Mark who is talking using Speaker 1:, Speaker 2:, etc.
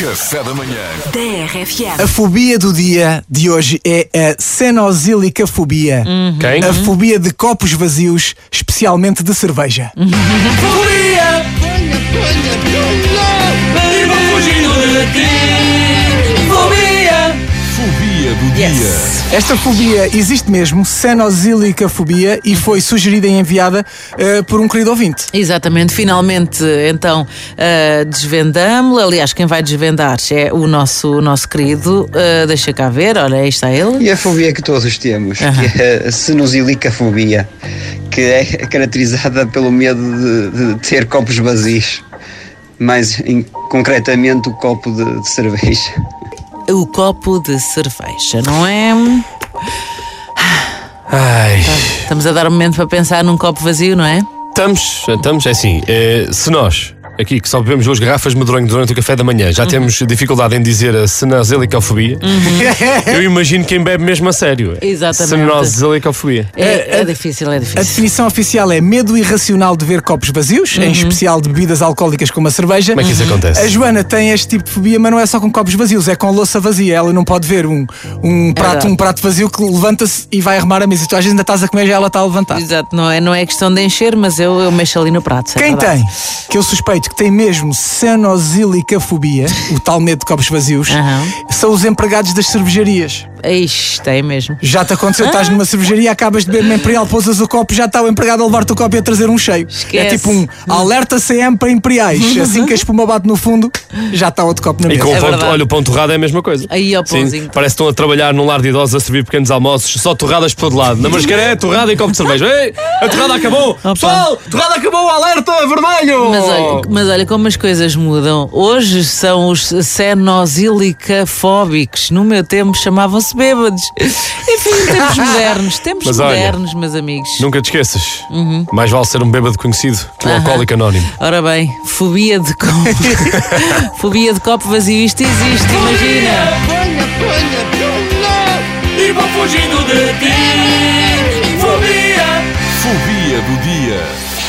Speaker 1: Café da manhã.
Speaker 2: TRFM.
Speaker 3: A fobia do dia de hoje é a cenosilicafobia.
Speaker 4: Quem?
Speaker 3: A fobia de copos vazios, especialmente de cerveja. Fobia! Fobia!
Speaker 1: Fobia do dia.
Speaker 3: Esta fobia existe mesmo, cenosilicafobia, e foi sugerida e enviada eh, por um querido ouvinte.
Speaker 5: Exatamente, finalmente então uh, desvendamos. Aliás, quem vai desvendar é o nosso, o nosso querido. Uh, deixa cá ver, olha, aí está ele.
Speaker 6: E a fobia que todos temos, que é a sinusilicafobia, que é caracterizada pelo medo de, de ter copos vazios. Mais em- concretamente o copo de, de cerveja.
Speaker 5: O copo de cerveja, não é?
Speaker 4: Ai,
Speaker 5: Estamos a dar um momento para pensar num copo vazio, não é?
Speaker 4: estamos, estamos, é assim, eh, se nós, aqui que só bebemos duas garrafas de medronho durante o café da manhã, já temos dificuldade em dizer a senazelicofobia, eu imagino quem bebe mesmo a sério.
Speaker 5: Exatamente.
Speaker 4: Senazelicofobia.
Speaker 5: É, é difícil, é
Speaker 3: A
Speaker 5: difícil.
Speaker 3: definição oficial é medo irracional de ver copos vazios, em especial de bebidas alcoólicas como a cerveja.
Speaker 4: Como é que isso acontece?
Speaker 3: A Joana tem este tipo de fobia, mas não é só com copos vazios, é com louça vazia. Ela não pode ver um, um, prato,
Speaker 5: verdade.
Speaker 3: um prato vazio que levanta-se e vai arrumar a mesa. E tu às vezes ainda estás a comer já ela está a levantar.
Speaker 5: Exato, não é, não é questão de encher, mas eu, eu mexo ali no prato. é
Speaker 3: Quem tem, que eu suspeito que tem mesmo cenosilicafobia, o tal medo de copos vazios,
Speaker 5: Aham.
Speaker 3: são os empregados das cervejarias.
Speaker 5: Ixi, tem mesmo.
Speaker 3: Já te aconteceu, estás numa cervejaria, acabas de beber uma Imperial, pousas o copo, já está o empregado a levar-te o copo e a trazer um cheio.
Speaker 5: Esquece.
Speaker 3: É tipo um alerta CM para Imperiais. Assim que a espuma bate no fundo, já está outro copo na
Speaker 4: E
Speaker 3: mesa.
Speaker 4: com o
Speaker 5: É
Speaker 4: pão,
Speaker 5: verdade.
Speaker 4: olha, o pão torrado é a mesma coisa.
Speaker 5: Aí, ó,
Speaker 4: Sim,
Speaker 5: pãozinho.
Speaker 4: parece que estão a trabalhar num lar de idosos a servir pequenos almoços, só torradas por todo lado. Na mascara é torrada e copo de cerveja. Ei, a torrada acabou! Pessoal, torrada acabou, alerta vermelho!
Speaker 5: Mas olha, mas olha como as coisas mudam. Hoje são os cenosilicafóbicos. No meu tempo chamavam-se tornaram-se bêbados. Enfim, tempos modernos, tempos
Speaker 4: Mas olha,
Speaker 5: modernos, meus amigos.
Speaker 4: Nunca te esqueças. Uhum. Mais vale ser um bêbado conhecido que um alcoólico anónimo.
Speaker 5: Ora bem, fobia de copo. fobia de copo vazio, isto existe, imagina.
Speaker 7: E vou fugindo de ti Fobia Fobia do dia.